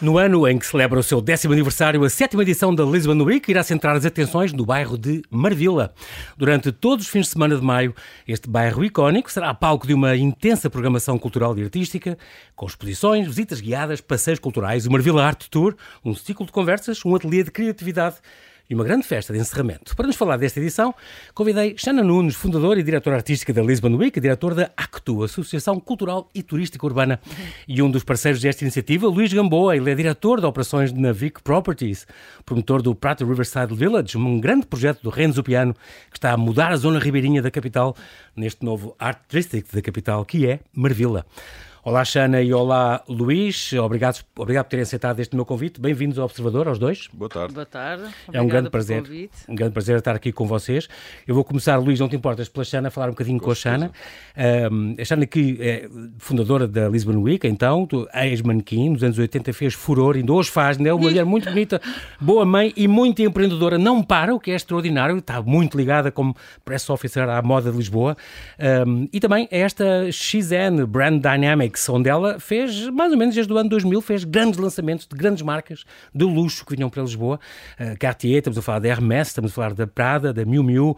No ano em que celebra o seu décimo aniversário, a sétima edição da Lisbon Week irá centrar as atenções no bairro de Marvila. Durante todos os fins de semana de maio, este bairro icónico será palco de uma intensa programação cultural e artística, com exposições, visitas guiadas, passeios culturais, o Marvila Art Tour, um ciclo de conversas, um ateliê de criatividade e uma grande festa de encerramento. Para nos falar desta edição, convidei Xana Nunes, fundadora e diretora artística da Lisbon Week, diretor da ACTU, Associação Cultural e Turística Urbana, e um dos parceiros desta iniciativa, Luís Gamboa, ele é diretor de operações na Vic Properties, promotor do Prato Riverside Village, um grande projeto do Renzo Piano, que está a mudar a zona ribeirinha da capital neste novo Art District da capital, que é Marvila. Olá, Xana e olá, Luís. Obrigado, obrigado por terem aceitado este meu convite. Bem-vindos ao Observador, aos dois. Boa tarde. Boa tarde. é um grande prazer. Um grande prazer estar aqui com vocês. Eu vou começar, Luís, não te importas, pela Xana, falar um bocadinho com, com a Xana. Um, a Xana que é fundadora da Lisbon Week, então, ex-manequim, nos anos 80 fez furor, ainda hoje faz, é uma mulher muito bonita, boa mãe e muito empreendedora. Não para, o que é extraordinário, está muito ligada como press officer à moda de Lisboa. Um, e também é esta XN, Brand Dynamic, onde ela fez, mais ou menos desde o ano 2000, fez grandes lançamentos de grandes marcas de luxo que vinham para Lisboa. Uh, Cartier, estamos a falar da Hermès, estamos a falar da Prada, da Miu Miu,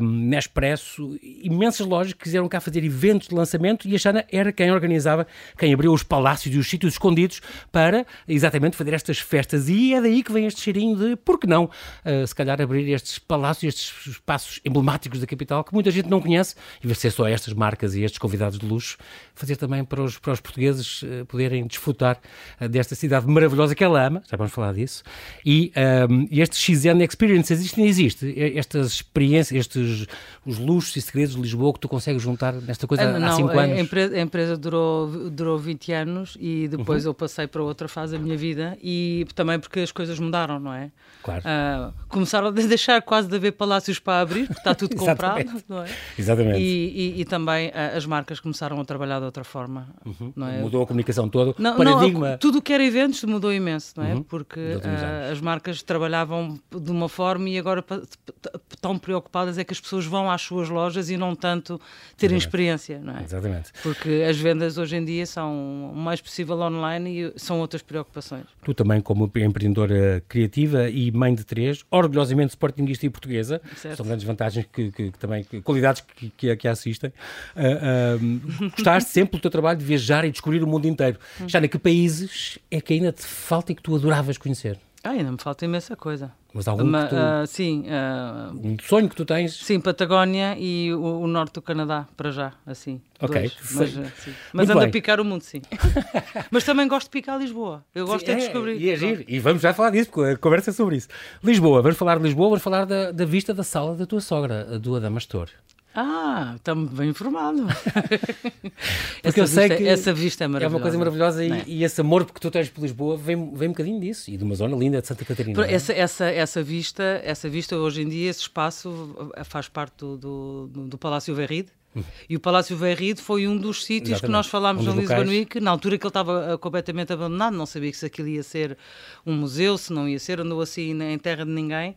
um, Nespresso, imensas lojas que quiseram cá fazer eventos de lançamento e a Xana era quem organizava, quem abriu os palácios e os sítios escondidos para exatamente fazer estas festas. E é daí que vem este cheirinho de, por que não, uh, se calhar abrir estes palácios, estes espaços emblemáticos da capital que muita gente não conhece, e ver ser só estas marcas e estes convidados de luxo, fazer também para os, para os portugueses uh, poderem desfrutar uh, desta cidade maravilhosa que ela ama, já vamos falar disso, e, um, e este XN Experience existe nem existe, estas experiências, estes os luxos e segredos de Lisboa que tu consegues juntar nesta coisa ah, há 5 anos? A empresa, a empresa, durou, durou 20 anos e depois uhum. eu passei para outra fase da minha vida e também porque as coisas mudaram, não é? Claro. Uh, começaram a deixar quase de haver palácios para abrir, porque está tudo comprado, não é? Exatamente. E, e, e também uh, as marcas começaram a trabalhar de outra forma, uhum. é? Mudou a comunicação toda, não, paradigma... Não, tudo o que era eventos mudou imenso, não é? Uhum. Porque uh, as marcas trabalhavam de uma forma e agora estão preocupadas é que as pessoas vão às suas lojas e não tanto terem Exatamente. experiência, não é? Exatamente. Porque as vendas hoje em dia são o mais possível online e são outras preocupações. Tu também como empreendedora criativa e mãe de três, orgulhosamente sportinguista e portuguesa, certo. são grandes vantagens que, que, que também, qualidades que, que, que assistem. Uh, uh, gostaste sempre do teu trabalho de viajar e descobrir o mundo inteiro. Hum. Que países é que ainda te falta e que tu adoravas conhecer? Ah, ainda me falta imensa coisa. Mas algum Uma, tu... uh, Sim. Uh, um sonho que tu tens? Sim, Patagónia e o, o norte do Canadá, para já, assim. Ok. Mas, uh, mas anda a picar o mundo, sim. mas também gosto de picar Lisboa. Eu gosto sim, é de descobrir. E agir. E vamos já falar disso, porque a conversa é sobre isso. Lisboa, vamos falar de Lisboa, vamos falar da, da vista da sala da tua sogra, do Adamastor. Ah, estamos bem informado. Porque eu sei que essa vista é maravilhosa. É uma coisa maravilhosa e, é? e, esse amor que tu tens por Lisboa vem, vem um bocadinho disso e de uma zona linda de Santa Catarina. É? Essa, essa, essa, vista, essa vista, hoje em dia, esse espaço faz parte do, do, do Palácio Verride. Hum. E o Palácio Verride foi um dos sítios Exatamente. que nós falámos um no Lisbon Week, na altura que ele estava uh, completamente abandonado, não sabia se aquilo ia ser um museu, se não ia ser, andou assim em terra de ninguém.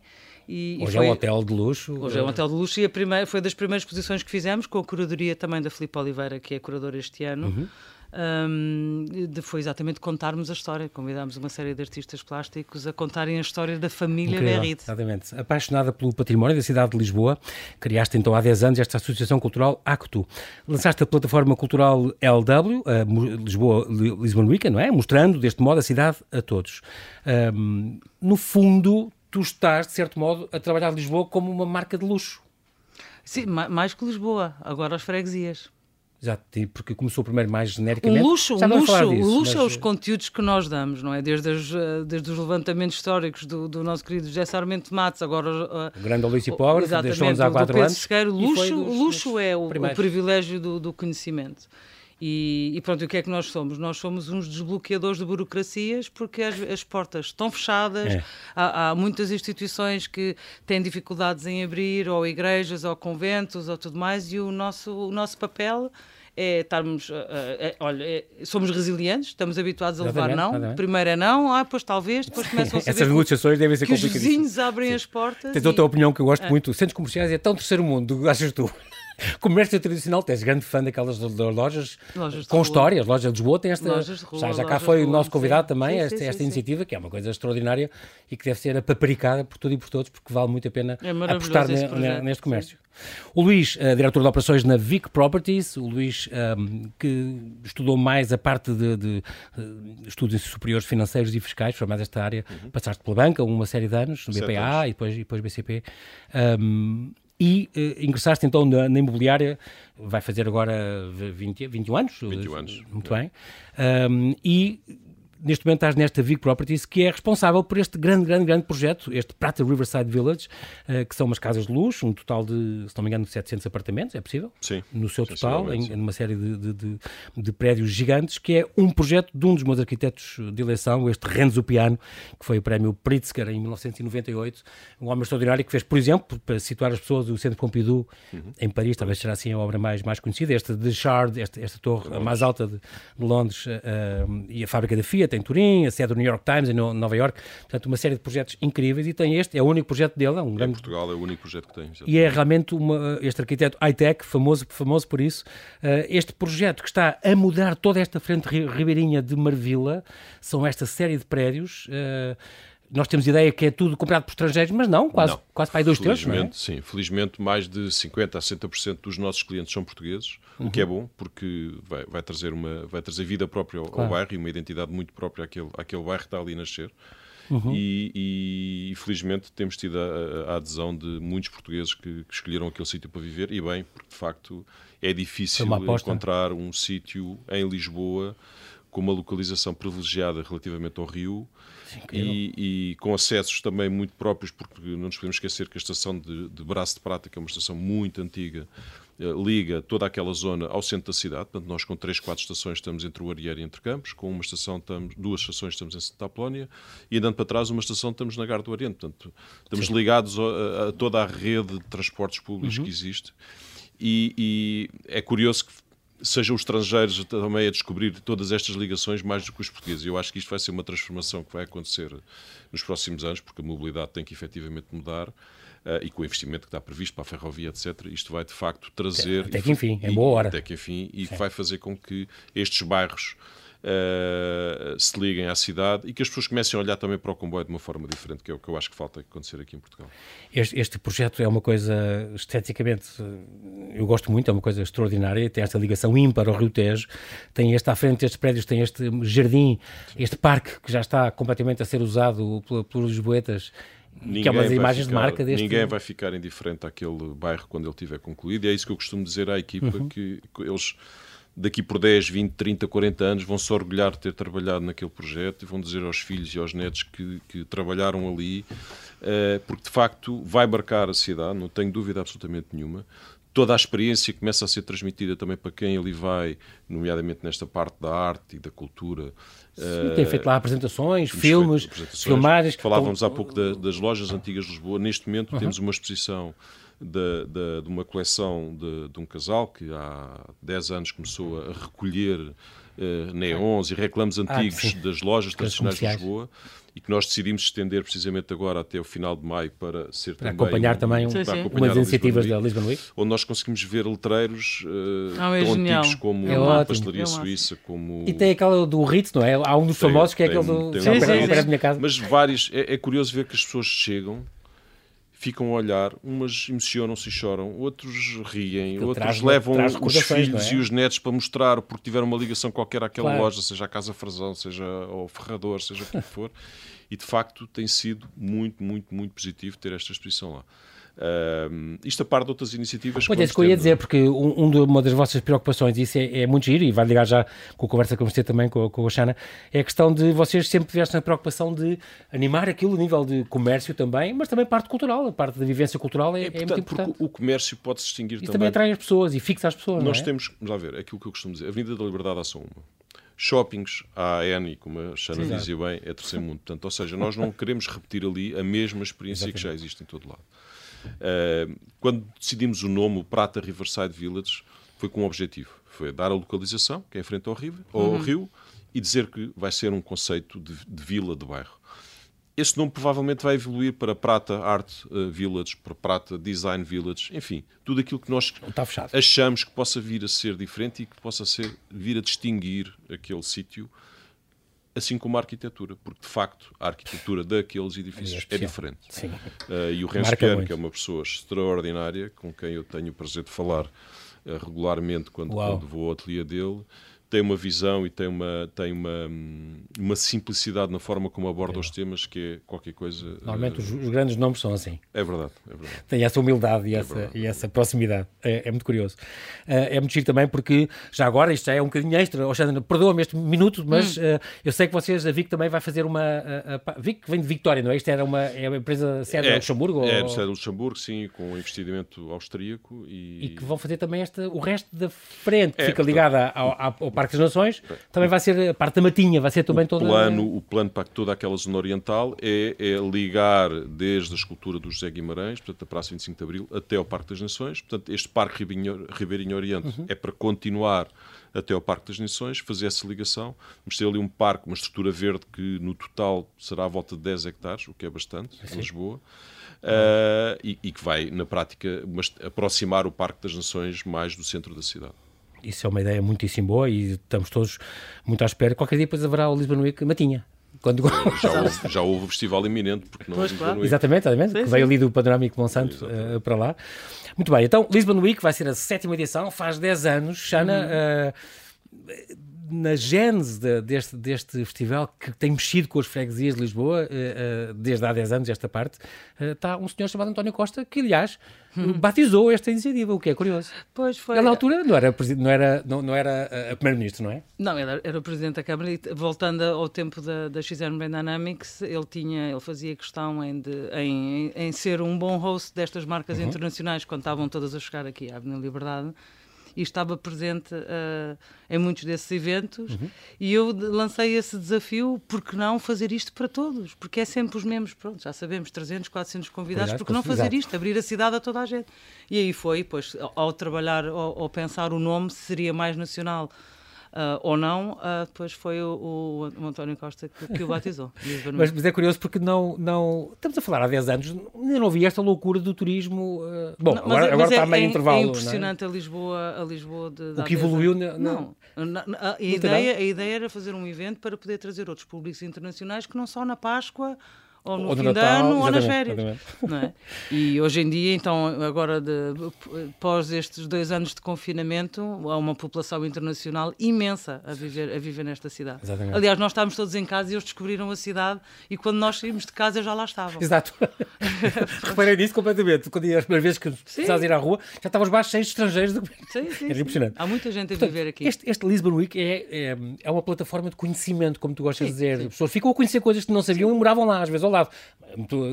E, hoje e foi, é um hotel de luxo. Hoje é um hotel de luxo e a primeira, foi das primeiras exposições que fizemos com a curadoria também da Filipe Oliveira, que é curadora este ano. Uhum. Um, foi exatamente contarmos a história. Convidámos uma série de artistas plásticos a contarem a história da família Berrite. Exatamente. Apaixonada pelo património da cidade de Lisboa, criaste então há 10 anos esta Associação Cultural ACTU. Lançaste a plataforma cultural LW, Lisboa Lisbon Weekend, não é? Mostrando deste modo a cidade a todos. Um, no fundo, tu estás, de certo modo, a trabalhar Lisboa como uma marca de luxo. Sim, mais que Lisboa, agora as freguesias. Já porque começou primeiro mais genericamente. O luxo, o luxo, disso, luxo mas... é os conteúdos que nós damos, não é? Desde, as, eh, desde os levantamentos históricos do, do nosso querido José Sarmento Matos, agora... Uh, o grande Alice Pobre, deixou-nos há quatro anos. Sequeiro, luxo, luxo é o, o privilégio do, do conhecimento. E, e, pronto, o que é que nós somos? Nós somos uns desbloqueadores de burocracias porque as, as portas estão fechadas, é. há, há, muitas instituições que têm dificuldades em abrir, ou igrejas, ou conventos, ou tudo mais, e o nosso, o nosso papel é estarmos, uh, olha, é, somos resilientes, estamos habituados a levar não. Exatamente. Primeiro é não, ah, depois talvez, depois começam a saber Essas negociações devem ser que os vizinhos abrem Sim. as portas. Tens e... outra opinião que eu gosto é. muito. Centros comerciais é tão terceiro mundo, achas tu? Comércio tradicional, tens grande fã daquelas lojas, lojas com histórias, lojas de Lisboa tem esta. Rua, já, já cá foi o nosso convidado sim. também, sim, esta, sim, esta iniciativa, que é uma coisa extraordinária e que deve ser apaparicada por tudo e por todos, porque vale muito a pena é apostar ne, neste comércio. O Luís, uh, diretor de operações na Vic Properties, o Luís um, que estudou mais a parte de, de uh, estudos superiores financeiros e fiscais, foi mais esta área, uhum. passaste pela banca uma série de anos, no BPA e depois, e depois BCP. Um, e uh, ingressaste então na, na, imobiliária, vai fazer agora 20, 21 anos? 21 anos. Muito é. bem. Um, e neste momento estás nesta Vig Properties, que é responsável por este grande, grande, grande projeto, este Prata Riverside Village, uh, que são umas casas de luxo, um total de, se não me engano, de 700 apartamentos, é possível? Sim. No seu total, em, numa série de, de, de, de, prédios gigantes, que é um projeto de um dos meus arquitetos de eleição, este Renzo Piano, que foi o prémio Pritzker em 1998, um homem extraordinário que fez, por exemplo, para situar as pessoas, o Centro Pompidou, uhum. em Paris, talvez será assim a obra mais, mais conhecida, esta de Shard, esta, esta torre mais alta de, Londres, uh, e a fábrica da Fiat, em Turim, a sede do New York Times em Nova York, portanto uma série de projetos incríveis e tem este, é o único projeto dele, é um grande... Em Portugal é o único projeto que tem. E é realmente uma, este arquiteto high-tech, famoso, famoso por isso, uh, este projeto que está a mudar toda esta frente ribeirinha de Marvila, são esta série de prédios... Nós temos ideia que é tudo comprado por estrangeiros, mas não, quase, não. quase para aí dois terços. Felizmente, é? sim. Felizmente, mais de 50% a 60% dos nossos clientes são portugueses, uhum. o que é bom, porque vai, vai, trazer, uma, vai trazer vida própria ao, claro. ao, bairro e uma identidade muito própria àquele, àquele bairro que está ali a nascer. Uhum. E, e, felizmente temos tido a, a, adesão de muitos portugueses que, que escolheram aquele sítio para viver, e bem, porque de facto é difícil encontrar um sítio em Lisboa com uma localização privilegiada relativamente ao rio e, e, com acessos também muito próprios, porque não nos podemos esquecer que a estação de, de Braço de Prata, que é uma estação muito antiga, eh, liga toda aquela zona ao centro da cidade. Portanto, nós com três, quatro estações estamos entre o Arieiro e entre Campos, com uma estação estamos, duas estações estamos em Santa Apolónia e andando para trás uma estação estamos na Garde do Oriente. Portanto, estamos Sim. ligados a, a, toda a rede de transportes públicos uhum. que existe. E, e, é curioso que sejam os estrangeiros também a descobrir todas estas ligações mais do que os portugueses. Eu acho que isto vai ser uma transformação que vai acontecer nos próximos anos, porque a mobilidade tem que efetivamente mudar. Uh, e com o investimento que está previsto para a ferrovia, etc., isto vai de facto trazer. Até que enfim, em boa hora. Até que enfim, e Sim. vai fazer com que estes bairros uh, se liguem à cidade e que as pessoas comecem a olhar também para o comboio de uma forma diferente, que é o que eu acho que falta acontecer aqui em Portugal. Este, este projeto é uma coisa esteticamente, eu gosto muito, é uma coisa extraordinária, tem esta ligação ímpar ao Rio Tejo, tem este à frente estes prédios, tem este jardim, este parque que já está completamente a ser usado pelos lisboetas Ninguém que é umas imagens ficar, de marca deste... Ninguém vai ficar indiferente àquele bairro quando ele tiver concluído e é isso que eu costumo dizer à equipa, uhum. que eles daqui por 10, 20, 30, 40 anos vão se orgulhar de ter trabalhado naquele projeto e vão dizer aos filhos e aos netos que, que trabalharam ali, uh, porque de facto vai marcar a cidade, não tenho dúvida absolutamente nenhuma. Toda a experiência começa a ser transmitida também para quem ali vai, nomeadamente nesta parte da arte e da cultura. Sim, tem feito lá apresentações, filmes, apresentações. filmagens. Falávamos há pouco da, das lojas antigas de Lisboa. Neste momento uhum. temos uma exposição de, de, de uma coleção de, de, um casal que há 10 anos começou a recolher uh, neons e reclamos ah, antigos ah, das lojas tradicionais de Lisboa e que nós decidimos estender precisamente agora até o final de maio para ser para também acompanhar um, também um, sim, sim. umas iniciativas da Lisbon Week onde nós conseguimos ver letreiros uh, ah, é tão genial. antigos como é a pastelaria é suíça como e tem aquela do Ritz não é? Há um dos tem, famosos que é aquele do tem, sim, sim, sim. minha casa. Mas vários é, é curioso ver que as pessoas chegam ficam a olhar, umas emocionam-se e choram, outros riem, outros traz, levam traz os filhos é? e os netos para mostrar porque tiveram uma ligação qualquer àquela claro. loja, seja a Casa Frazão, seja ao Ferrador, seja o que for. E de facto tem sido muito, muito, muito positivo ter esta exposição lá. Uh, isto a par de outras iniciativas pois é, isso que eu ia dizer, porque um, um, uma das vossas preocupações, e isso é, é, muito giro, e vai ligar já com a conversa que vamos ter também com, com a Xana, é a questão de vocês sempre tivessem a preocupação de animar aquilo a nível de comércio também, mas também parte cultural, a parte da vivência cultural é, é, é muito importante. o comércio pode se distinguir também. E também atrai as pessoas e fixa as pessoas. Nós é? temos, vamos lá ver, aquilo que eu costumo dizer, a Avenida da Liberdade há só uma shoppings, a AN, como a Xana Sim, dizia bem, é terceiro mundo. Portanto, ou seja, nós não queremos repetir ali a mesma experiência Exatamente. que já existe em todo lado. Uh, quando decidimos o nome, o Prata Riverside Village, foi com um objetivo. Foi dar a localização, que é em frente ao rio, ao uhum. rio e dizer que vai ser um conceito de, de vila, de bairro. esse nome provavelmente vai evoluir para Prata Art uh, Village, para Prata Design Village, enfim, tudo aquilo que nós achamos que possa vir a ser diferente e que possa ser, vir a distinguir aquele sítio, assim como a arquitetura, porque de facto a arquitetura daqueles edifícios é, é diferente. Uh, e o Rensker, que é uma pessoa extraordinária, com quem eu tenho o prazer de falar uh, regularmente quando, quando vou ao ateliê dele, tem uma visão e tem uma, tem uma, uma simplicidade na forma como aborda é. os temas que é qualquer coisa. Normalmente uh, os, os, grandes nomes são assim. É verdade, é verdade. Tem essa humildade e, é essa, e essa proximidade. É, é muito curioso. Uh, é muito giro também porque, já agora, isto já é um bocadinho extra. Oxana, perdoa-me este minuto, mas hum. uh, eu sei que vocês, a VIC também vai fazer uma. A, a, VIC vem de Vitória, não é? Isto era uma, é uma empresa sede é, Luxemburgo? É, ou... sede de Luxemburgo, sim, com um investimento austríaco. E... e que vão fazer também esta, o resto da frente, que é, fica ligada ao, ao Parque das Nações também vai ser a parte da matinha, vai ser também o toda... Plano, o plano para toda aquela zona oriental é, é, ligar desde a escultura do José Guimarães, portanto, a Praça 25 de Abril, até ao Parque das Nações. Portanto, este Parque Ribeirinho, Ribeirinho Oriente uhum. é para continuar até ao Parque das Nações, fazer essa ligação. Vamos ter ali um parque, uma estrutura verde que no total será à volta de 10 hectares, o que é bastante, em Lisboa. Uh, e, e, que vai, na prática, aproximar o Parque das Nações mais do centro da cidade isso é uma ideia muitíssimo boa e estamos todos muito à espera. Qualquer dia depois haverá o Lisbon Week Matinha. Quando... Já, houve, já houve o festival iminente, porque não pois, claro. Exatamente, exatamente sim, veio ali do Panorâmico Monsanto uh, para lá. Muito bem, então Lisbon Week vai ser a sétima edição, faz 10 anos. Xana, uh, na gênese de, deste, deste festival que tem mexido com as freguesias de Lisboa uh, uh, desde há 10 anos, esta parte, uh, está um senhor chamado António Costa que, aliás, hum. Batizou esta iniciativa, o que é curioso. Pois foi. Ele, na altura, não era, não era, não, não era a Primeiro-Ministro, não é? Não, ele era o Presidente da Câmara e, voltando ao tempo da, da XM Dynamics, ele, tinha, ele fazia questão em, de, em, em ser um bom host destas marcas uhum. internacionais quando estavam todas a chegar aqui à Avenida Liberdade e estava presente uh, em muitos desses eventos. Uhum. E eu lancei esse desafio, porque não fazer isto para todos? Porque é sempre os mesmos, pronto, já sabemos, 300, 400 convidados, porque não fazer isto, abrir a cidade a toda a gente? E aí foi, pois, ao trabalhar, ao, ao pensar o nome, seria mais nacional uh, ou não, uh, depois foi o, o, António Costa que, que o batizou. mas, mas, é curioso porque não, não. Estamos a falar há 10 anos, ainda não havia esta loucura do turismo. Uh, bom, não, agora, agora é, está meio é, intervalo. É impressionante é? a Lisboa, a Lisboa de, de O que evoluiu. Na, não, na, na, a, ideia, a ideia era fazer um evento para poder trazer outros públicos internacionais que não só na Páscoa ou no ou fim Natal, de ano ou nas férias. É? E hoje em dia, então, agora de, pós estes dois anos de confinamento, há uma população internacional imensa a viver, a viver nesta cidade. Exatamente. Aliás, nós estávamos todos em casa e eles descobriram a cidade e quando nós saímos de casa já lá estavam. Exato. Reparei nisso completamente. Quando ia as primeiras vezes que precisavas ir à rua, já estavam os baixos cheios de estrangeiros. Sim, sim, Era impressionante. Há muita gente a Portanto, viver aqui. Este, este Lisbon Week é, é, é, uma plataforma de conhecimento, como tu gostas sim, de dizer. As pessoas ficam a conhecer coisas que não sabiam e moravam lá, às vezes ao lado.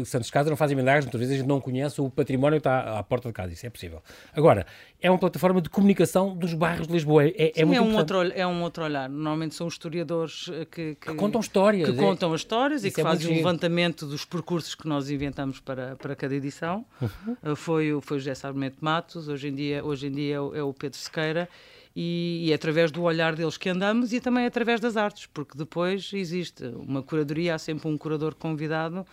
Santos Casa não fazem milagres, muitas vezes a gente não conhece o património que está à porta de casa, isso é possível. Agora, é uma plataforma de comunicação dos bairros de Lisboa. É, é, Sim, muito é um, outro, é um outro olhar. Normalmente são historiadores eh, que, que, que contam histórias. Que é, contam as histórias e que é fazem um levantamento dos percursos que nós inventamos para, para cada edição. Uhum. Eh, foi, foi o José Sarmento Matos, hoje em dia, hoje em dia é o, é o Pedro Sequeira e, e é através do olhar deles que andamos e também através das artes, porque depois existe uma curadoria, há sempre um curador convidado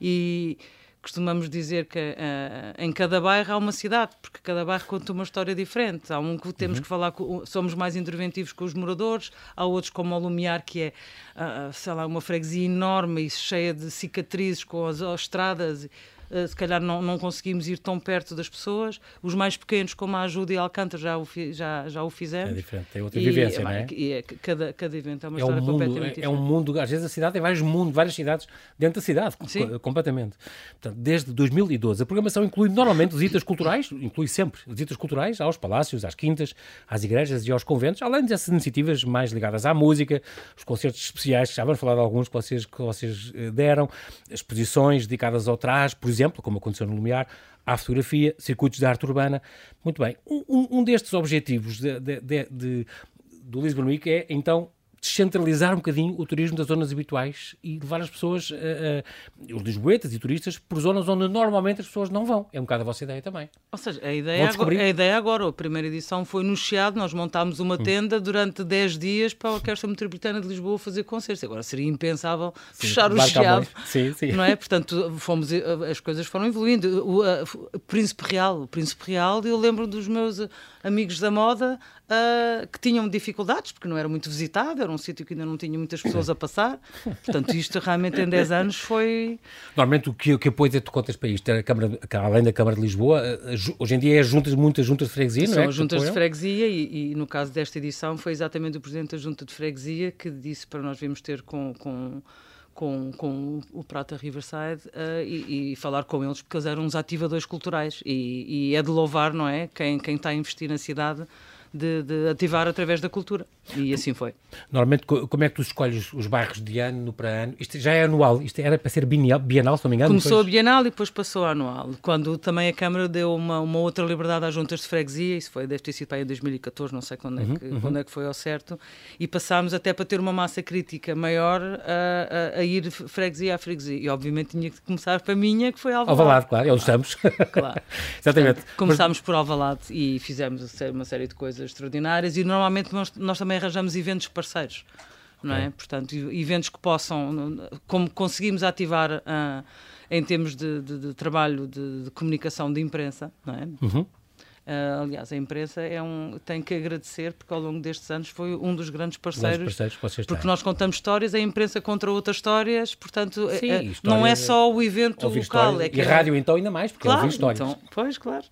e costumamos dizer que uh, em cada bairro há uma cidade, porque cada bairro conta uma história diferente. Há um que temos uhum. que falar, com, somos mais interventivos com os moradores, há outros como o Lumiar, que é, uh, sei lá, uma freguesia enorme e cheia de cicatrizes com as, as estradas se calhar não, não conseguimos ir tão perto das pessoas. Os mais pequenos, como a Ajuda e Alcântara, já o, já, já o fizemos. É diferente, tem outra e, vivência, não é? E, é cada, cada evento é uma é história um mundo, completamente é, diferente. É um mundo, às vezes a cidade tem vários mundos, várias cidades dentro da cidade, Sim. completamente. Portanto, desde 2012, a programação inclui normalmente visitas culturais, inclui sempre visitas culturais aos palácios, às quintas, às igrejas e aos conventos, além dessas iniciativas mais ligadas à música, os concertos especiais, que já vamos falar de alguns que vocês, que vocês eh, deram, exposições dedicadas ao trás, por exemplo, como aconteceu no Lumiar, à fotografia, circuitos de arte urbana. Muito bem. Um, um destes objetivos de, de, de, do Lisbon Week é, então, descentralizar um bocadinho o turismo das zonas habituais e levar as pessoas, uh, uh, os lisboetas e turistas, por zonas onde normalmente as pessoas não vão. É um bocado a vossa ideia também. Ou seja, a ideia, agora, a ideia agora, a primeira edição foi no Chiado, nós montámos uma hum. tenda durante 10 dias para a Orquestra Metropolitana de Lisboa fazer concertos. Agora seria impensável sim, fechar o Chiado. Sim, sim. Não é? Portanto, fomos, as coisas foram evoluindo. O, o Príncipe Real, o Príncipe Real, eu lembro dos meus amigos da moda uh, que tinham dificuldades, porque não era muito visitado, era um sítio que ainda não tinha muitas pessoas a passar. Portanto, isto realmente em 10 anos foi. Normalmente, o que, o que apoio é tu contas para isto? A Câmara, além da Câmara de Lisboa, ah, hoje em dia é juntas, muitas juntas de freguesia, São não é? São juntas de freguesia e, e, no caso desta edição, foi exatamente o Presidente da Junta de Freguesia que disse para nós virmos ter com, com com, com o Prata Riverside uh, e, e, falar com eles, porque eles eram uns ativadores culturais e, e é de louvar, não é? Quem, quem está a investir na cidade de, de, ativar através da cultura. E assim foi. Normalmente, como é que tu escolhes os bairros de ano para ano? Isto já é anual, isto era para ser bienal, bienal se não me engano? Começou depois... a bienal e depois passou a anual. Quando também a Câmara deu uma, uma outra liberdade às juntas de freguesia, isso foi, deve ter sido para em 2014, não sei quando é, uhum, que, uhum. quando é que foi ao certo, e passámos até para ter uma massa crítica maior a, a, a, ir freguesia a freguesia. E obviamente tinha que começar para a minha, que foi Alvalade. Alvalade, claro, é onde estamos. Claro. Exatamente. Portanto, começámos Mas... por Alvalade e fizemos uma série de coisas extraordinárias e normalmente nós, nós também arranjamos eventos parceiros. Não é? Portanto, eventos que possam, como conseguimos ativar uh, em termos de, de, de trabalho de, de, comunicação de imprensa, não é? Uhum. Uh, aliás, a imprensa é um, tem que agradecer, porque ao longo destes anos foi um dos grandes parceiros. parceiros porque têm. nós contamos histórias, a imprensa contra outras histórias, portanto, Sim, é, não é só o evento local. É e a rádio, então, ainda mais, porque claro, histórias. Então, pois, claro.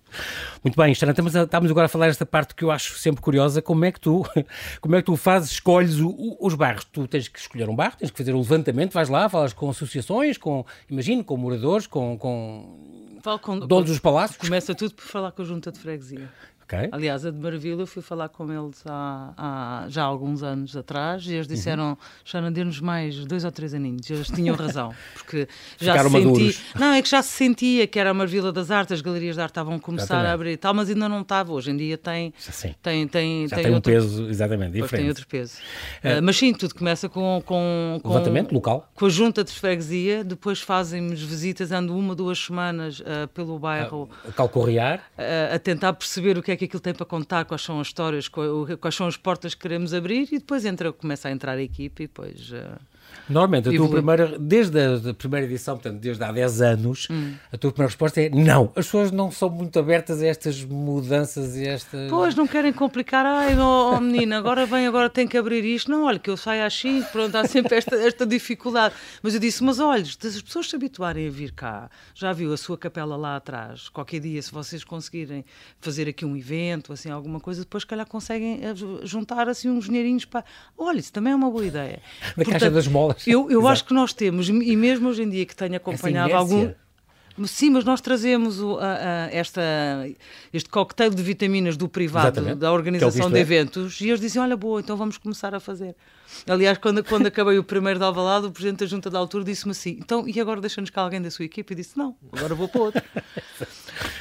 Muito bem, Estana, estamos, estamos agora a falar esta parte que eu acho sempre curiosa. Como é que tu, como é que tu fazes, escolhes o, o, os bairros? Tu tens que escolher um bairro, tens que fazer o um levantamento, vais lá, falas com associações, com, imagino, com moradores, com, com Falo com, donos dos palácios? Começa tudo por falar com a junta de freguesia. Okay. Aliás, a de Maravilha, eu fui falar com eles há, há, já há alguns anos atrás e eles uhum. disseram: uhum. Xana, dê-nos mais dois ou três aninhos. Eles tinham razão, porque já se sentia. Não, é que já se sentia que era a Maravilha das Artes, as galerias de arte estavam a começar exatamente. a abrir e tal, mas ainda não estava. Hoje em dia tem. Sim. Tem, tem, já tem, tem outro, um peso exatamente diferente. Tem outro peso. É. Uh, mas sim, tudo começa com. com, com Levantamento local. Com a junta de freguesia, depois fazem-nos visitas, ando uma, duas semanas uh, pelo bairro. A, a calcorrear. Uh, a tentar perceber o que é que aquilo tem para contar, quais são as histórias, quais são as portas que queremos abrir e depois entra, começa a entrar a equipe e depois. Uh, Normalmente, a tua primeira, desde a primeira edição, portanto, desde há 10 anos, hum. a tua primeira resposta é não. As pessoas não são muito abertas a estas mudanças e estas. Pois, não querem complicar. Ai, oh, oh menina, agora vem, agora tem que abrir isto. Não, olha, que eu saio às 5, pronto, há sempre esta, esta dificuldade. Mas eu disse, mas olha, se as pessoas se habituarem a vir cá, já viu a sua capela lá atrás, qualquer dia, se vocês conseguirem fazer aqui um evento, assim, alguma coisa, depois, calhar, conseguem eh, juntar, assim, uns dinheirinhos para. Olha, isso também é uma boa ideia. Na Portanto, caixa das molas. Eu, eu acho que nós temos, e mesmo hoje em dia que tenho acompanhado algum. Sim, mas nós trazemos o, a, a, esta, este coquetel de vitaminas do privado, Exatamente. da organização de é. eventos, e eles dizem: Olha, boa, então vamos começar a fazer. Aliás, quando, quando acabei o primeiro de Alvalade, o presidente da junta da altura disse-me assim: então, e agora deixa-nos cá alguém da sua equipe? E disse: não, agora vou para outro.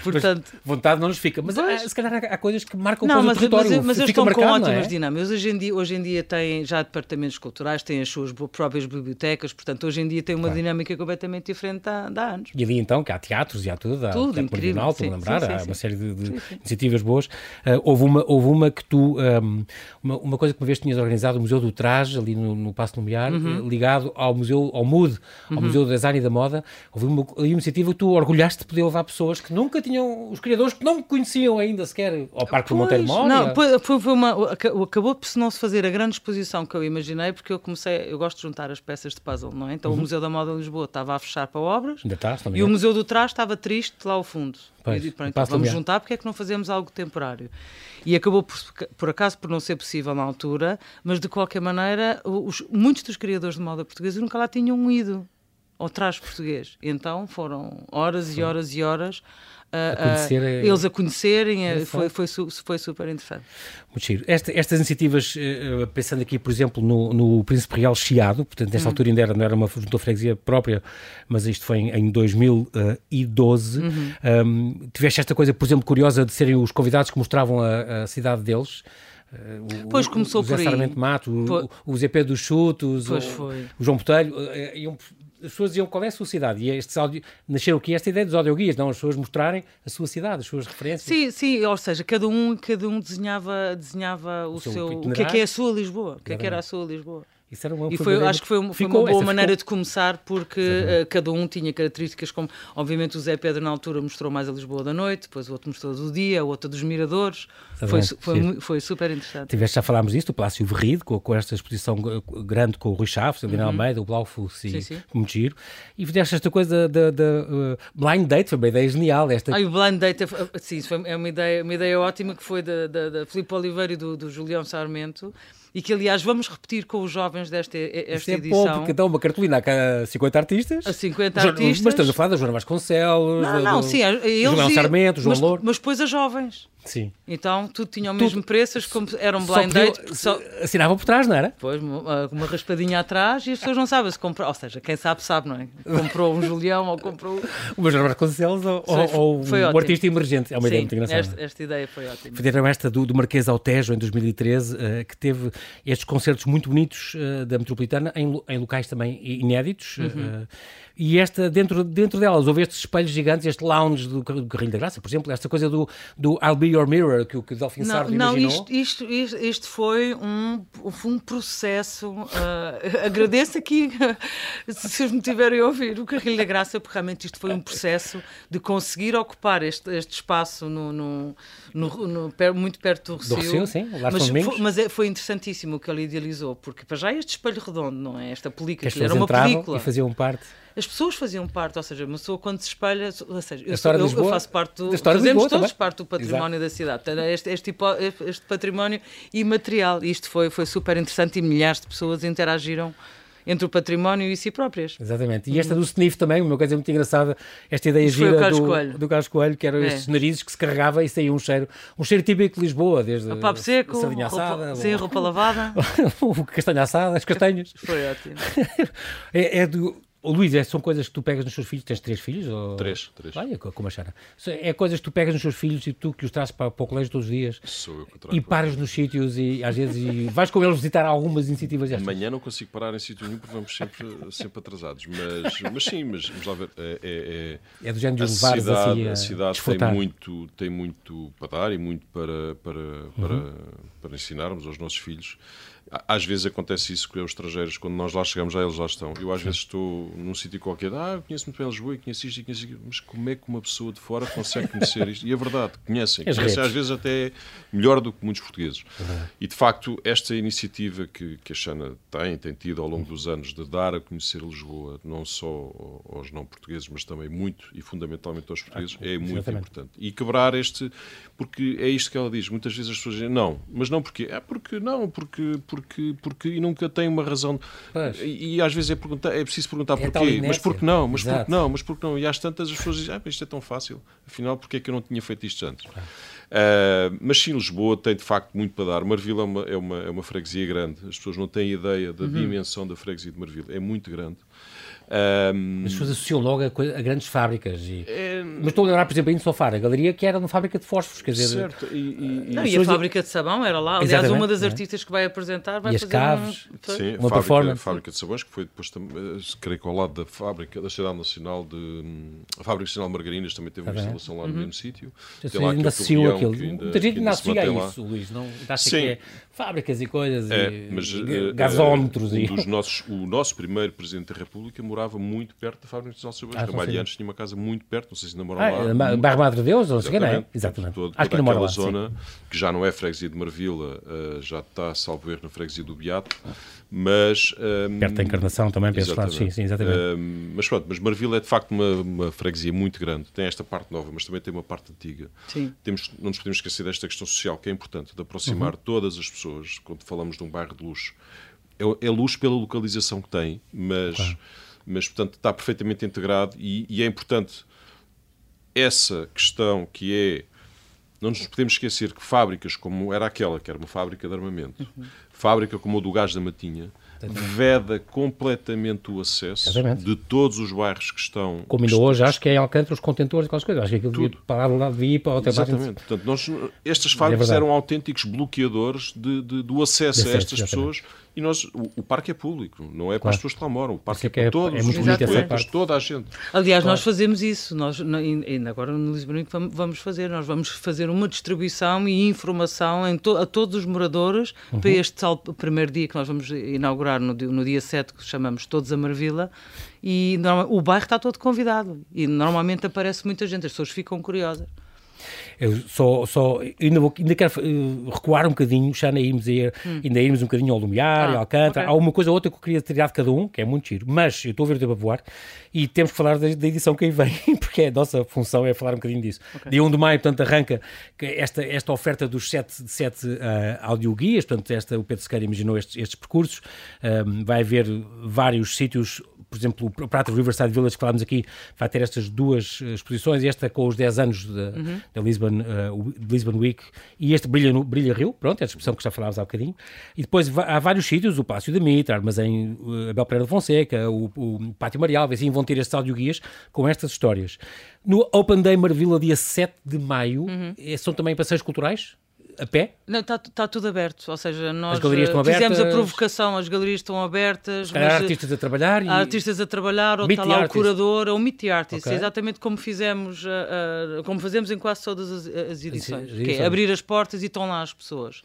Portanto, mas vontade não nos fica. Mas há, se calhar há, há, coisas que marcam não, mas, o território. Mas, mas eles estão marcado, com ótimas é? dinâmicas. Hoje em, dia, hoje em dia têm já departamentos culturais, têm as suas próprias bibliotecas, portanto, hoje em dia tem uma claro. dinâmica completamente diferente da, há anos. E ali então, que há teatros e há tudo, há tudo incrível. Alto, sim, lembrar, sim, sim, há uma série de, de iniciativas boas. Uh, houve, uma, houve uma que tu, um, uma, uma coisa que uma vez tinhas organizado, o Museu do Ali no, no Passo Lumiar, uhum. ligado ao Museu, ao MUD, ao uhum. Museu do Design e da Moda. Houve uma, uma iniciativa que tu orgulhaste de poder levar pessoas que nunca tinham, os criadores que não conheciam ainda sequer ao Parque pois, do Monteiro Moro. Não, foi, foi uma, acabou por não se fazer a grande exposição que eu imaginei, porque eu comecei, eu gosto de juntar as peças de puzzle, não é? Então uhum. o Museu da Moda de Lisboa estava a fechar para obras ainda está, e o Museu do Trás estava triste lá ao fundo. Pois, pronto, então, vamos juntar porque é que não fazemos algo temporário. E acabou por, por acaso por não ser possível na altura, mas de qualquer maneira, os, muitos dos criadores de moda portuguesa nunca lá tinham ido ao traje português. Então foram horas e horas e horas a, conhecer, eles a conhecerem, é foi, foi, foi super interessante. Muito giro. Esta, estas iniciativas, eh, pensando aqui, por exemplo, no, no Príncipe Real Chiado, portanto, nesta hum. altura ainda era, não era uma junta freguesia própria, mas isto foi em, em 2012, uhum. um, tiveste esta coisa, por exemplo, curiosa de serem os convidados que mostravam a, a cidade deles, Uh, pois começou o por aí. Sarmento Mato, o, o ZP dos Chutos, o, o, João Botelho, uh, as pessoas diziam qual é a sua cidade. E este áudio, nasceu aqui esta ideia dos audioguias, não as pessoas mostrarem a sua cidade, as suas referências. Sim, sim, ou seja, cada um, cada um desenhava, desenhava o, o seu. seu o que é que é a sua Lisboa? O que é que era a sua Lisboa? Isso era uma e foi, acho que foi, uma, foi uma boa maneira ficou... de começar, porque uh, cada um tinha características como, obviamente, o Zé Pedro na altura mostrou mais a Lisboa da noite, depois o outro mostrou do dia, o outro dos miradores. Foi, foi, foi, super interessante. Tiveste, já falámos disto, o Palácio Verrido, com, com esta exposição grande com o Rui Chaves, o Helena uhum. Almeida, o Blaufus e muito giro. E fizeste esta coisa da uh, Blind Date, foi uma ideia genial. Esta... Ah, o Blind Date, sim, foi, é uma ideia, uma ideia ótima que foi da, da, da Filipe Oliveira e do, do Julião Sarmento e que, aliás, vamos repetir com os jovens desta esta é edição. Bom, porque dão uma cartolina a 50 artistas. A 50 artistas. Mas estamos a falar da Joana Vasconcelos, não, não, do, sim, eles João Sarmento, João mas, Louro. Mas depois a jovens. Sim. Então tudo tinha o mesmo tudo. preço, como era um blind date. Só... Assinavam por trás, não era? Pois, uma raspadinha atrás e as pessoas não sabem se comprou. Ou seja, quem sabe, sabe, não é? Comprou um Julião ou comprou. O Major Vasconcelos ou, foi, ou foi um artista emergente. É uma Sim, ideia muito engraçada. Esta, esta ideia foi ótima. Fizeram esta do, do Marquês ao Tejo em 2013, uh, que teve estes concertos muito bonitos uh, da Metropolitana em, em, locais também inéditos. Uhum. Uh, e esta, dentro, dentro delas, houve estes espelhos gigantes, este lounge do, do Carrinho da Graça, por exemplo, esta coisa do, do I'll Be Your Mirror, que o que Delfim Sardo não, imaginou. Não, isto, isto, isto, foi um, um processo. Uh, agradeço aqui, se vocês me tiverem a ouvir, o Carrinho da Graça, porque realmente isto foi um processo de conseguir ocupar este, este espaço no, no, no, no muito perto do Rocio. Do Rocio, sim, mas, foi, mas é, foi interessantíssimo o que ele idealizou, porque para já este espelho redondo, não é? Esta película, era uma película. E faziam parte as pessoas faziam parte, ou seja, uma pessoa quando se espelha, ou seja, eu, sou, eu, eu faço parte do, fazemos Lisboa, todos também. parte do património Exato. da cidade, Portanto, este, este, este património imaterial, isto foi, foi super interessante e milhares de pessoas interagiram entre o património e si próprias. Exatamente. E esta do sniff também, uma coisa muito engraçada, esta ideia Isso gira do, Coelho. do Carlos Coelho, que eram é. estes narizes que se carregava e saía um cheiro, um cheiro típico de Lisboa, desde o papo seco, sardinha assada, roupa, sim, roupa lavada, o castanho assado, as castanhas. Foi ótimo. é, é do Luís, é, são coisas que tu pegas nos teus filhos? Tens três filhos? Ou... Três, três. Olha, como a Xana. É coisas que tu pegas nos teus filhos e tu que os trazes para, para o colégio todos os dias? Sou eu que trago. E paras nos sítios e às vezes e vais com eles visitar algumas iniciativas destas? Amanhã não consigo parar em sítio nenhum porque vamos sempre, sempre atrasados. Mas, mas sim, mas vamos lá ver. É, é, é, é do género de cidade, assim a A cidade tem muito, tem muito para dar e muito para, para, para, uhum. para ensinarmos aos nossos filhos. Às vezes acontece isso com os estrangeiros, quando nós lá chegamos, já eles lá estão. Eu às vezes estou num sítio qualquer, ah, conheço muito bem Lisboa, conheço isto e conheço aquilo, mas como é que uma pessoa de fora consegue conhecer isto? E é verdade, conhecem. As conhecem às vezes até melhor do que muitos portugueses. Uhum. E de facto, esta iniciativa que, que a Xana tem, tem tido ao longo dos anos, de dar a conhecer Lisboa, não só aos não portugueses, mas também muito e fundamentalmente aos portugueses, ah, é muito exatamente. importante. E quebrar este, porque é isto que ela diz, muitas vezes as pessoas dizem, não, mas não porque, é porque não, porque, porque porque, porque nunca tem uma razão. E, e, às vezes é, perguntar, é preciso perguntar é porquê. Mas porque não? Mas porque não? Mas porque não? E às tantas as pessoas dizem, ah, isto é tão fácil. Afinal, porque é que eu não tinha feito isto antes? Uh, mas sim, Lisboa tem de facto muito para dar. Marvila é uma, é uma, é uma freguesia grande. As pessoas não têm ideia da uhum. dimensão da freguesia de Marvila. É muito grande. Um... As pessoas associam logo a, a grandes fábricas. E... É... Mas estou a lembrar, por exemplo, em Sofar, a galeria que era uma fábrica de fósforos. Quer dizer, certo. E, e, e... Não, e a fábrica de sabão era lá. Aliás, Exatamente, uma das é? artistas que vai apresentar vai e fazer caves, um... Sim, uma a fábrica, a fábrica de sabões, que foi depois, eh, creio que ao lado da fábrica, da Cidade Nacional de... A Fábrica Nacional de Margarinas também teve uma instalação lá no uhum. mesmo sítio. Ainda associou aquilo. Muita gente ainda associa a isso, Luís. Não acha que é fábricas e coisas é, e, mas, e uh, gasómetros. Um e... dos nossos, o nosso primeiro Presidente da República morava muito perto da fábrica de Salsabões. Ah, Camalhantes tinha uma casa muito perto, não sei se ainda moram ah, lá. Bairro Madre de Deus, não sei o é? Exatamente. Toda, Acho que não lá, zona, sim. que já não é freguesia de Marvila, uh, já está, salvo erro, na freguesia do Beato, mas... Um, perto da Encarnação também, penso lá, sim, sim, exatamente. Um, mas pronto, mas Marvila é de facto uma, uma freguesia muito grande, tem esta parte nova, mas também tem uma parte antiga. Sim. Temos, não nos podemos esquecer desta questão social, que é importante, de aproximar uhum. todas as pessoas, quando falamos falamos de um bairro de luxo. É, é luxo pela localização que tem, mas, claro. mas portanto, está perfeitamente integrado e, e é importante essa questão que é não nos podemos esquecer que fábricas como era aquela, que era uma fábrica de armamento, uhum. fábrica como a do gás da Matinha, veda completamente o acesso Exatamente. de todos os bairros que estão. Como ainda hoje, acho que é em Alcântara os contentores e aquelas coisas. Acho que aquilo devia para lá devia ir para o Exatamente. Portanto, nós, estas fábricas é eram autênticos bloqueadores de, de, do acesso de a estas pessoas. E nós, o, o, parque é público, não é para as pessoas que lá moram. O parque é, é para é, todos é muito os clientes, toda a gente. Aliás, claro. nós fazemos isso. Nós, ainda agora no Lisbon vamos fazer. Nós vamos fazer uma distribuição e informação em to, a todos os moradores uhum. para este tal primeiro dia que nós vamos inaugurar no, no dia 7, que chamamos Todos a Marvila. E o bairro está todo convidado. E normalmente aparece muita gente, as pessoas ficam curiosas. Eu só, só ainda, vou, ainda quero uh, recuar um bocadinho, já irmos, ir, hum. ainda irmos um bocadinho ao Lumiar, ah, ao Alcântara. Okay. Há uma coisa ou outra que eu queria tirar de cada um, que é muito giro, mas eu estou a ver o tempo a voar e temos que falar da, da, edição que aí vem, porque a nossa função é falar um bocadinho disso. Okay. Dia 1 de maio, portanto, arranca esta, esta oferta dos sete, sete uh, audioguias, portanto, esta, o Pedro Sequeira imaginou estes, estes percursos. Um, vai haver vários sítios por exemplo, o Prata Riverside Village que falámos aqui vai ter estas duas eh, exposições, esta com os 10 anos da, uhum. Da Lisbon, uh, Lisbon Week e este Brilha, no, Brilha Rio, pronto, é a expressão que já falávamos há bocadinho. E depois há vários sítios, o Palácio da Mitra, Armazém uh, Abel Pereira de Fonseca, o, o Pátio Marial, assim vão ter estes audioguias com estas histórias. No Open Day Marvila, dia 7 de maio, uhum. são também passeios culturais? A pé? Não, está tá tudo aberto. Ou seja, nós as galerias estão abertas. fizemos a provocação, as galerias estão abertas. Se há artistas a trabalhar. E... Há artistas a trabalhar, ou está lá artist. o curador, ou o Meet the Artist. Okay. Exatamente como fizemos, uh, como fazemos em quase todas as, as edições. As, as que é abrir as portas e estão lá as pessoas.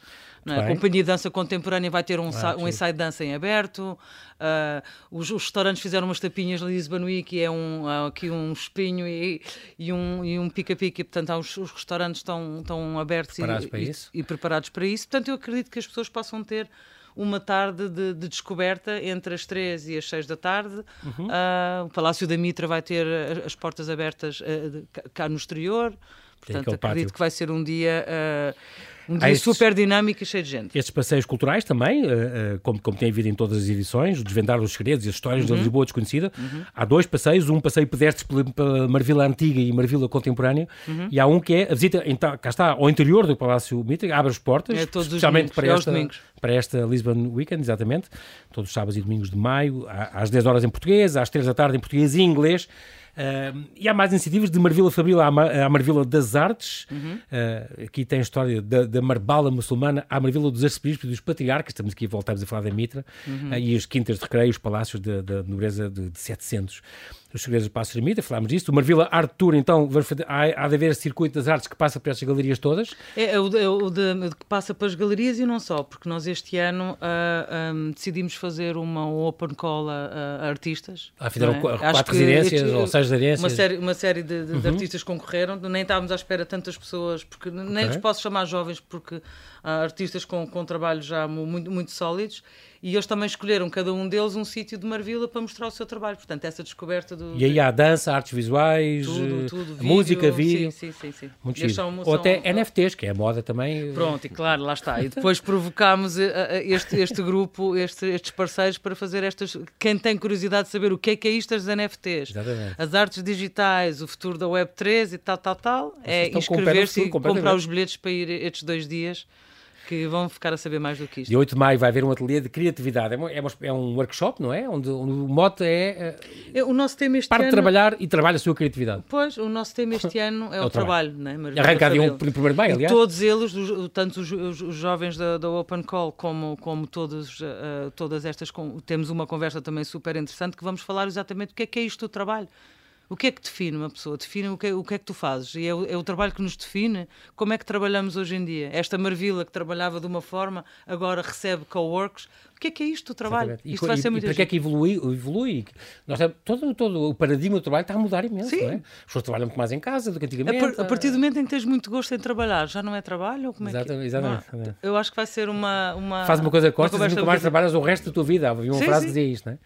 A Companhia de Dança Contemporânea vai ter um, ah, um ensaio de dança em aberto. Uh, os, os, restaurantes fizeram umas tapinhas na Lisbon Week, é um, aqui um espinho e, e um, e um pica-pica. Portanto, os, os, restaurantes estão, estão abertos preparados e, para e, isso. e preparados para isso. Portanto, eu acredito que as pessoas possam ter uma tarde de, de, descoberta entre as três e as seis da tarde. Uhum. Uh, o Palácio da Mitra vai ter as portas abertas uh, cá no exterior. Portanto, acredito pátio. que vai ser um dia. Uh, um dia estes, super dinâmico e cheio de gente. Estes passeios culturais também, uh, como, como tem havido em todas as edições, o desvendar os segredos e as histórias uhum. da Lisboa desconhecida. Uhum. Há dois passeios, um passeio pedestre pela, pela Marvila Antiga e Marvila Contemporânea, uhum. e há um que é a visita, então, cá está, ao interior do Palácio Mitra, abre as portas, é todos especialmente para, é esta, para esta Lisbon Weekend, exatamente, todos os sábados e domingos de maio, às 10 horas em português, às 3 da tarde em português e inglês. Uh, e há mais iniciativas de Marvila Fabril à, à Marvila das Artes. Uhum. Uh, aqui tem a história da, da Marbala muçulmana à Marvila dos Arcebispos e dos Patriarcas. Estamos aqui, voltamos a falar da Mitra. Uhum. Uh, e as quintas de recreio, os palácios da nobreza de, de 700 os segredos do Passo Ermita, falámos disso. O Marvila Art Tour, então, há, há de haver circuito das artes que passa por estas galerias todas? É, é o, é o de, que passa pelas galerias e não só, porque nós este ano uh, ah, um, decidimos fazer uma open call a, a artistas. Ah, fizeram é? quatro residências este, ou seis residências? Uma série, uma série de, de, uhum. de, artistas concorreram, nem estávamos à espera tantas pessoas, porque okay. nem os posso chamar jovens, porque há artistas com, com trabalhos já muito, muito sólidos e eles também escolheram, cada um deles, um sítio de Marvila para mostrar o seu trabalho. Portanto, essa descoberta do. E aí há dança, artes visuais, tudo, eh, tudo, vídeo, música, vídeo. Sim, sim, sim. Muito são, Ou até NFTs, que é a moda também. Pronto, e claro, lá está. E depois provocámos eh, eh, este, este grupo, este, estes parceiros, para fazer estas. Quem tem curiosidade de saber o que é que é isto das NFTs, Exatamente. as artes digitais, o futuro da Web3 e tal, tal, tal, é inscrever-se e comprar os bilhetes para ir estes dois dias que vão ficar a saber mais do que isto. Dia 8 de maio vai haver um ateliê de criatividade. É, uma, é, um workshop, não é? Onde, onde o mote é, é. O nosso tema este parte ano. de trabalhar e trabalha a sua criatividade. Pois, o nosso tema este ano é, é o, o, trabalho. trabalho né? Arranca dia 1 de maio, aliás. E todos eles, tanto os, os, os jovens da, da, Open Call como, como todos, uh, todas estas. Temos uma conversa também super interessante que vamos falar exatamente o que é que é isto do trabalho. O que é que define uma pessoa? Define o que, é, o que é que tu fazes. E é o, é o, trabalho que nos define. Como é que trabalhamos hoje em dia? Esta Marvila que trabalhava de uma forma, agora recebe co-works. O que é que é isto do trabalho? Isto e, vai ser e, muito e para que é que evolui? evolui? Nós, todo, todo o paradigma do trabalho está a mudar imenso, Sim. não é? As pessoas trabalham muito mais em casa do que antigamente. A, par, a partir do momento em que tens muito gosto em trabalhar, já não é trabalho? Ou como exatamente, é que... exatamente. eu acho que vai ser uma... uma Faz uma coisa que gostas e nunca mais trabalhas o resto da tua vida. Havia uma sim, frase que dizia isto, não é?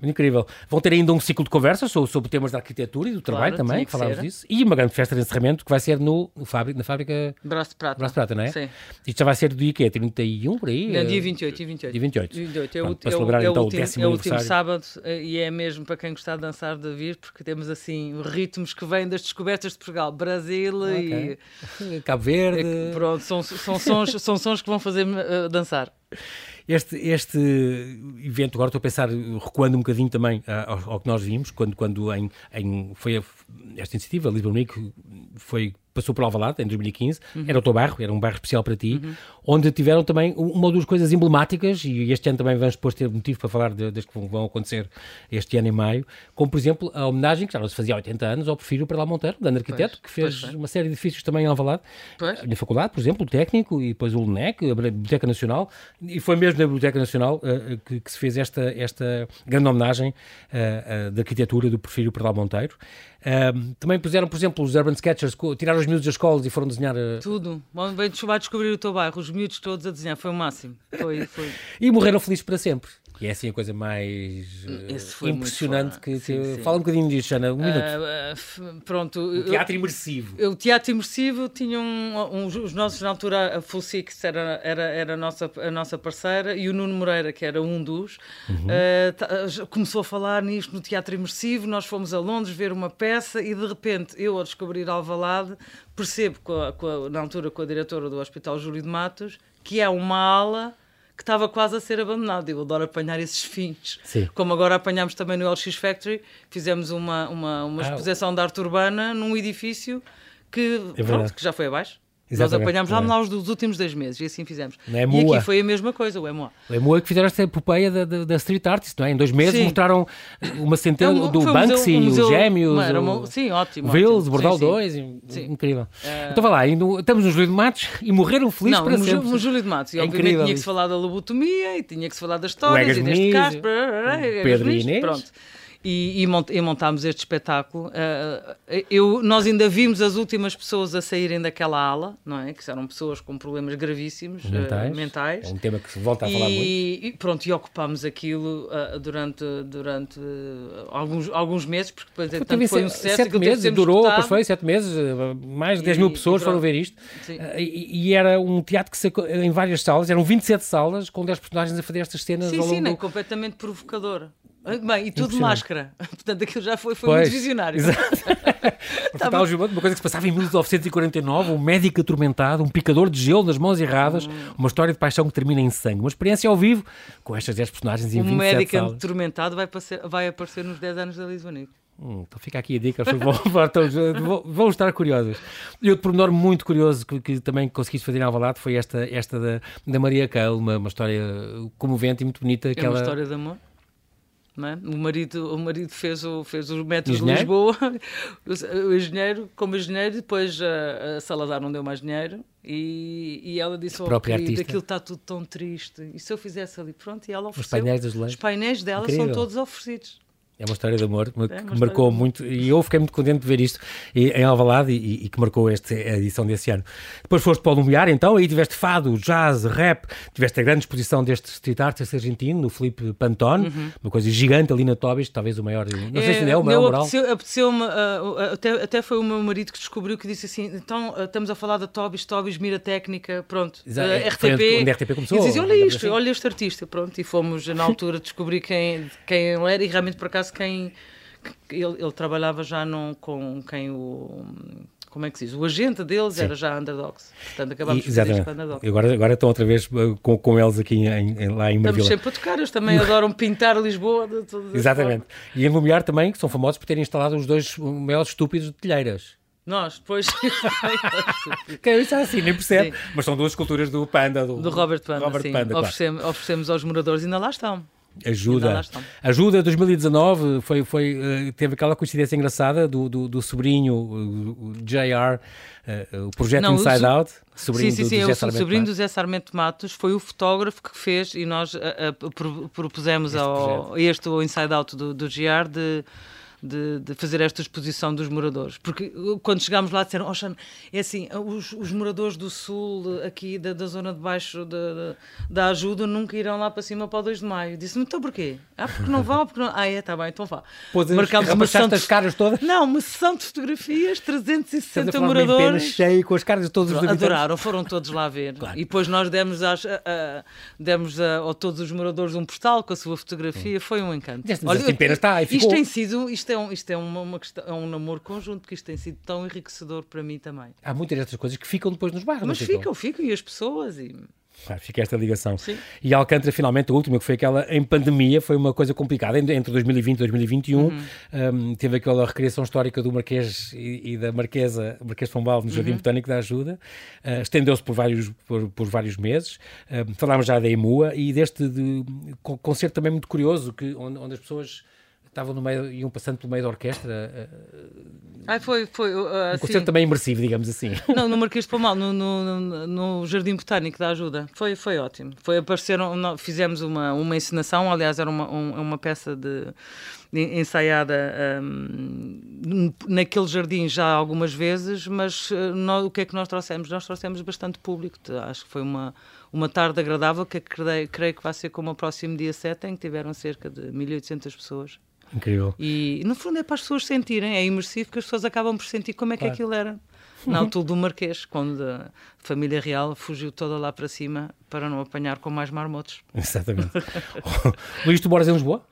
Muito incrível. Vão ter ainda um ciclo de conversas sobre, sobre temas da arquitetura e do trabalho claro, também, que falámos disso. E uma grande festa de encerramento que vai ser no, no fábrica, na fábrica Braço de Prata. Braço de Prata, não é? Sim. Isto já vai ser do dia que é? 31 por aí? Não, dia 28, dia 28. Dia 28. 28. É, Pronto, para celebrar é, então o, décimo é o último sábado eh, e é mesmo para quem gostar de dançar de vir, porque temos assim ritmos que vêm das descobertas de Portugal, Brasil okay. e Cabo Verde. Pronto, são, são, sons, são sons que vão fazer-me uh, dançar. Este, este evento, agora estou a pensar, recuando um bocadinho também ao, ao que nós vimos, quando, quando em, em, foi a, esta iniciativa, a Lisbon Week, foi passou por Alvalade em 2015, uhum. era o teu bairro, era um bairro especial para ti, uhum. onde tiveram também uma ou duas coisas emblemáticas, e este ano também vamos depois ter motivo para falar das que vão acontecer este ano em maio, como por exemplo a homenagem, que já não se fazia há 80 anos, ao Prefiro para lá Monteiro, grande arquiteto, pois, que fez uma série de edifícios também em Alvalade, pois. na faculdade, por exemplo, o técnico, e depois o LNEC, a Biblioteca Nacional, e foi mesmo na Biblioteca Nacional uh, que, que, se fez esta, esta grande homenagem uh, uh, da arquitetura do Prefiro para lá Monteiro. Também puseram, por exemplo, os Urban Sketchers, tiraram os miúdos das escolas e foram desenhar. Uh... Tudo. Vem descobrir o teu bairro, os miúdos todos a desenhar, foi o máximo. Foi, foi. e morreram felizes para sempre. E é assim a coisa mais uh, impressionante que, que... Fala um bocadinho disso, Ana, um minuto. Uh, pronto. O teatro eu, imersivo. O teatro imersivo tinha um, um, os nossos, na altura, a Fulsix era, era, era a, nossa, a nossa parceira e o Nuno Moreira, que era um dos, uhum. uh, começou a falar nisto no teatro imersivo. Nós fomos a Londres ver uma peça e de repente eu, ao descobrir Alvalade, percebo, com a, com a, na altura, com a diretora do Hospital Júlio de Matos, que é uma ala que estava quase a ser abandonado. Eu adoro apanhar esses fins. Sim. Como agora apanhámos também no LX Factory, fizemos uma, uma, uma ah, exposição de arte urbana num edifício que, é pronto, que já foi abaixo. Exatamente. Nós apanhámos lá é. nos últimos dois meses e assim fizemos. É e aqui foi a mesma coisa, o EMOA. O EMOA que fizeram esta epopeia da, da, da street artist, não é? Em dois meses sim. mostraram uma centena é do Banksy, um os Gêmeos, era uma, sim, ótimo. Vils, Bordal 2, incrível. É... Então vai lá, indo, estamos no Júlio de Matos e morreram felizes não, para no, sempre. no Júlio de Matos. E é obviamente incrível, tinha que se falar da lobotomia e tinha que se falar das histórias e deste caso. Pedro Inês. Pronto e, e, mont, e montámos este espetáculo. Uh, eu, nós ainda vimos as últimas pessoas a saírem daquela ala, não é? Que eram pessoas com problemas gravíssimos mentais. Uh, mentais. É um tema que se volta a falar e, muito. E pronto, e ocupámos aquilo uh, durante, durante alguns, alguns meses, porque depois então, foi um sucesso. Sete meses, durou, depois foi sete meses, mais de 10 mil pessoas foram ver isto. E, era um teatro que se, em várias salas, eram 27 salas com 10 personagens a fazer estas cenas sim, ao longo... Sim, sim, completamente provocador. Bem, e tudo de máscara. Portanto, aquilo já foi, foi muito visionário. Exato. Estava... uma coisa que se passava em 1949, um médico atormentado, um picador de gelo nas mãos erradas, hum. uma história de paixão que termina em sangue. Uma experiência ao vivo com estas 10 personagens em um 27 Um médico atormentado vai, vai aparecer nos 10 anos da Lisbonico. Hum, então fica aqui a dica, vão, vão estar curiosos. E outro pormenor muito curioso que, que também conseguiste fazer em Alvalade foi esta, esta da, da Maria Cale, uma, uma história comovente e muito bonita. É uma história de amor? É? O, marido, o marido fez o, fez o metro de Lisboa, o, o, engenheiro, como engenheiro, depois a, a, Salazar não deu mais dinheiro e, e ela disse: Oh, querido, aquilo está tudo tão triste. E se eu fizesse ali, pronto, e ela ofereceu. Os painéis, Os painéis dela Incrível. são todos oferecidos. É uma história de amor que é marcou muito e eu fiquei muito contente de ver isto em Alvalade e, e que marcou esta edição desse ano. Depois foste para o Lumiar, então, aí tiveste fado, jazz, rap, tiveste a grande exposição deste street artist argentino, no Felipe Pantone, uhum. uma coisa gigante ali na Tobis, talvez o maior, não sei se ainda é o maior moral. Apeteceu, apeteceu uh, uh, até, até foi o meu marido que descobriu que disse assim, então uh, estamos a falar da Tobis, Tobis mira técnica, pronto, Exato. Uh, RTP. Onde a RTP começou. E dizia, olha isto, assim. olha este artista, pronto, e fomos na altura descobrir quem, quem ele era e realmente por acaso quem ele, ele trabalhava já num, com quem o como é que se diz? O agente deles Sim. era já Underdogs. Portanto, acabámos de fazer Underdogs. Agora, agora estão outra vez uh, com, com eles aqui em, em, lá em Marvila. Estamos sempre a tocar, eles também adoram pintar Lisboa. De, de Exatamente. E em Lumiar também, que são famosos por terem instalado os dois maiores estúpidos de telheiras. Nós, depois. que é assim, nem percebe. Sim. Mas são duas esculturas do Panda, do, do Robert Panda. Robert sim. Panda oferecemos, claro. oferecemos aos moradores, ainda lá estão. Ajuda. Ajuda 2019 foi, foi, eh, teve aquela coincidência engraçada do, do, do sobrinho, o JR, uh, o projeto Não, Inside o Out. Sobrinho sim, sim, sim. Do, do o sobrinho do Zé Sarmento Matos foi o fotógrafo que fez e nós uh, uh, propusemos este ao, este o Inside Out do, do GR de de, de, fazer esta exposição dos moradores. Porque uh, quando chegámos lá disseram, oh, é assim, os, os, moradores do sul, aqui da, da zona de baixo da, da ajuda, nunca irão lá para cima para o 2 de maio. Disse-me, então porquê? Ah, porque não vão, porque não... Ah, é, está bem, então vá. Marcámos uma sessão de... caras todas? Não, uma sessão de fotografias, 360 moradores. cheio com as caras de todos os Adoraram, foram todos lá ver. Claro. E depois nós demos, às, a, a, demos a, a, todos os moradores um postal com a sua fotografia, hum. foi um encanto. Olha, assim, pena está, ficou... Isto tem sido, isto é um, isto é uma, uma questão, é um namoro conjunto, que isto tem sido tão enriquecedor para mim também. Há muitas destas coisas que ficam depois nos bairros. Mas ficam, ficam, e as pessoas e... Ah, fica esta ligação. Sim. E Alcântara, finalmente, a última, que foi aquela em pandemia, foi uma coisa complicada. Entre 2020 e 2021, uhum. um, teve aquela recriação histórica do Marquês e, e da Marquesa, Marquês de Pombal, no Jardim uhum. Botânico da Ajuda. Uh, Estendeu-se por vários, por, por vários meses. Uh, falámos já da EMUA e deste de, concerto também muito curioso, que, onde, onde as pessoas estavam no meio, iam passando pelo meio da orquestra. Ai, foi, foi. Uh, um concerto também imersivo, digamos assim. Não, no Marquês de Pombal, no, no, no, Jardim Botânico da Ajuda. Foi, foi ótimo. Foi, apareceram, fizemos uma, uma encenação, aliás, era uma, um, uma peça de, de ensaiada um, naquele jardim já algumas vezes, mas uh, nós, o que é que nós trouxemos? Nós trouxemos bastante público. Acho que foi uma, uma tarde agradável, que creio, creio que vai ser como o próximo dia 7, em que tiveram cerca de 1.800 pessoas. Incrível. E no fundo é para as pessoas sentirem, é imersivo que as pessoas acabam por sentir como é que claro. aquilo era. Na altura do Marquês, quando a família real fugiu toda lá para cima para não apanhar com mais marmotos. Exatamente. Luís, tu moras em Lisboa?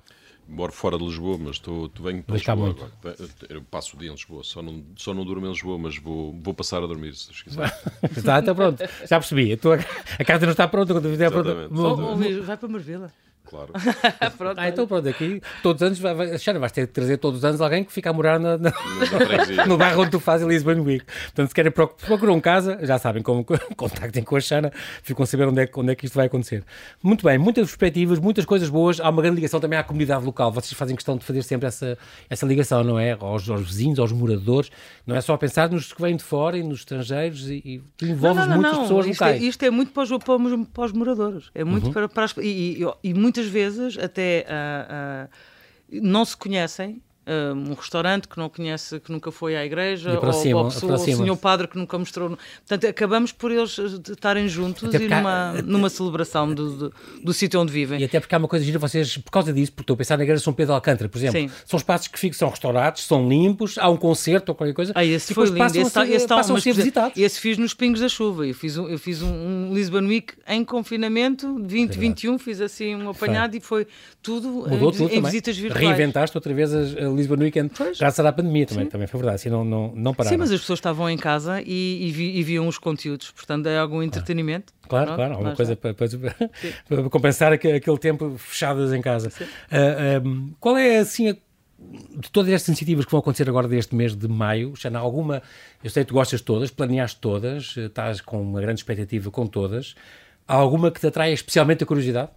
Moro fora de Lisboa, mas estou, tu venho para Lisboa muito. agora. Eu passo o dia em Lisboa, só não, só não durmo em Lisboa, mas vou, vou passar a dormir, se quiser. está, está pronto, já percebi. A, a casa não está pronta quando estiver pronta. Vai para Marvila claro. pronto, ah, então pronto, aqui todos os anos, vai, vai, Xana, vais ter que trazer todos os anos alguém que fica a morar na, na, no bairro onde tu fazes Lisbon Week. Portanto, se querem procurar casa, já sabem como contactem com a Xana, ficam a saber onde é, onde é que isto vai acontecer. Muito bem, muitas perspectivas, muitas coisas boas, há uma grande ligação também à comunidade local. Vocês fazem questão de fazer sempre essa, essa ligação, não é? Aos, aos vizinhos, aos moradores, não é só pensar nos que vêm de fora e nos estrangeiros e, e tu envolves muitas pessoas isto locais. É, isto é muito para os, para os, para os moradores, é muito uhum. para, para as, e, e, e muitas vezes até uh, uh, não se conhecem um restaurante que não conhece, que nunca foi à igreja, ou, pessoa, ou o senhor padre que nunca mostrou. Portanto, acabamos por eles estarem juntos e numa, há, numa celebração do, do, do sítio onde vivem. E até porque há uma coisa gira, vocês, por causa disso, porque estou a pensar na igreja São Pedro de Alcântara, por exemplo, Sim. são espaços que ficam, são restaurantes, são limpos, há um concerto ou qualquer coisa. Ah, esse foi lindo. Passam esse, a ser, esse passam a ser visitados. Esse fiz nos pingos da chuva. Eu fiz um, eu fiz um, um Lisbon Week em confinamento, 2021, fiz assim um apanhado e foi tudo Mudou em, tudo em visitas virtuais. Reinventaste outra vez a, a Lisbon Weekend. Pois já será a pandemia também, também foi verdade, assim não, não, não pararam. Sim, mas as pessoas estavam em casa e, e, vi, e viam os conteúdos, portanto é algum entretenimento. Claro, Pronto, claro, alguma coisa para, para, para, compensar aquele tempo fechadas em casa. Uh, ah, um, qual é, assim, a, de todas estas iniciativas que vão acontecer agora deste mês de maio, Xana, alguma, eu sei que tu gostas de todas, planeaste todas, estás com uma grande expectativa com todas, há alguma que te atrai especialmente a curiosidade?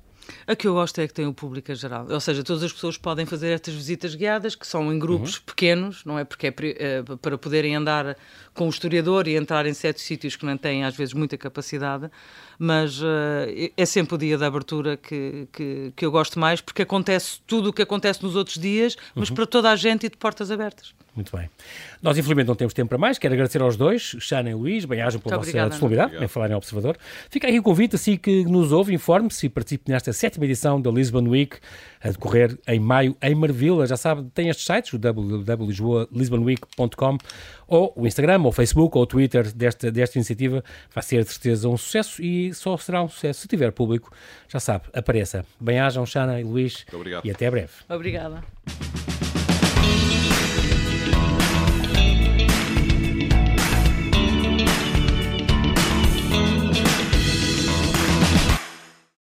A que eu gosto é que tem o público em geral. Ou seja, todas as pessoas podem fazer estas visitas guiadas, que são em grupos uhum. pequenos, não é? Porque é uh, para poderem andar com o historiador e entrar em certos sítios que não têm, às vezes, muita capacidade. Mas uh, é sempre o dia da abertura que, que, que, eu gosto mais, porque acontece tudo o que acontece nos outros dias, mas uhum. para toda a gente e de portas abertas. Muito bem. Nós, infelizmente, não temos tempo para mais. Quero agradecer aos dois, Xana e Luís, bem-ajam pela Muito vossa disponibilidade em falar em Observador. Fica aí o convite, assim que nos ouve, informe-se e participe nesta sétima edição da Lisbon Week, a decorrer em maio em Marvila. Já sabe, tem estes sites, o www.lisbonweek.com ou o Instagram, ou o Facebook, ou o Twitter desta, desta iniciativa. Vai ser, de certeza, um sucesso e só será um sucesso se tiver público. Já sabe, apareça. Bem-ajam, Xana e Luís. Muito obrigado. E até breve. Obrigada.